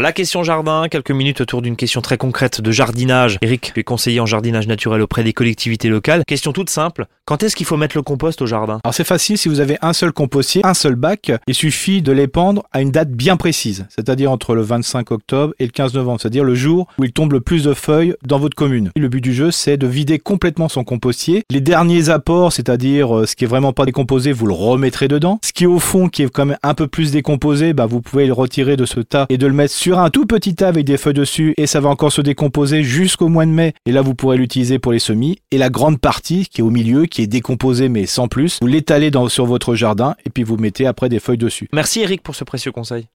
La question jardin, quelques minutes autour d'une question très concrète de jardinage. Eric, tu es conseiller en jardinage naturel auprès des collectivités locales. Question toute simple, quand est-ce qu'il faut mettre le compost au jardin? Alors c'est facile, si vous avez un seul compostier, un seul bac, il suffit de l'épandre à une date bien précise, c'est-à-dire entre le 25 octobre et le 15 novembre, c'est-à-dire le jour où il tombe le plus de feuilles dans votre commune. Le but du jeu, c'est de vider complètement son compostier. Les derniers apports, c'est-à-dire euh, ce qui est vraiment pas décomposé, vous le remettrez dedans. Ce qui est au fond, qui est quand même un peu plus décomposé, bah, vous pouvez le retirer de ce tas et de le mettre un tout petit tas avec des feuilles dessus et ça va encore se décomposer jusqu'au mois de mai. Et là, vous pourrez l'utiliser pour les semis. Et la grande partie qui est au milieu, qui est décomposée mais sans plus, vous l'étalez sur votre jardin et puis vous mettez après des feuilles dessus. Merci Eric pour ce précieux conseil.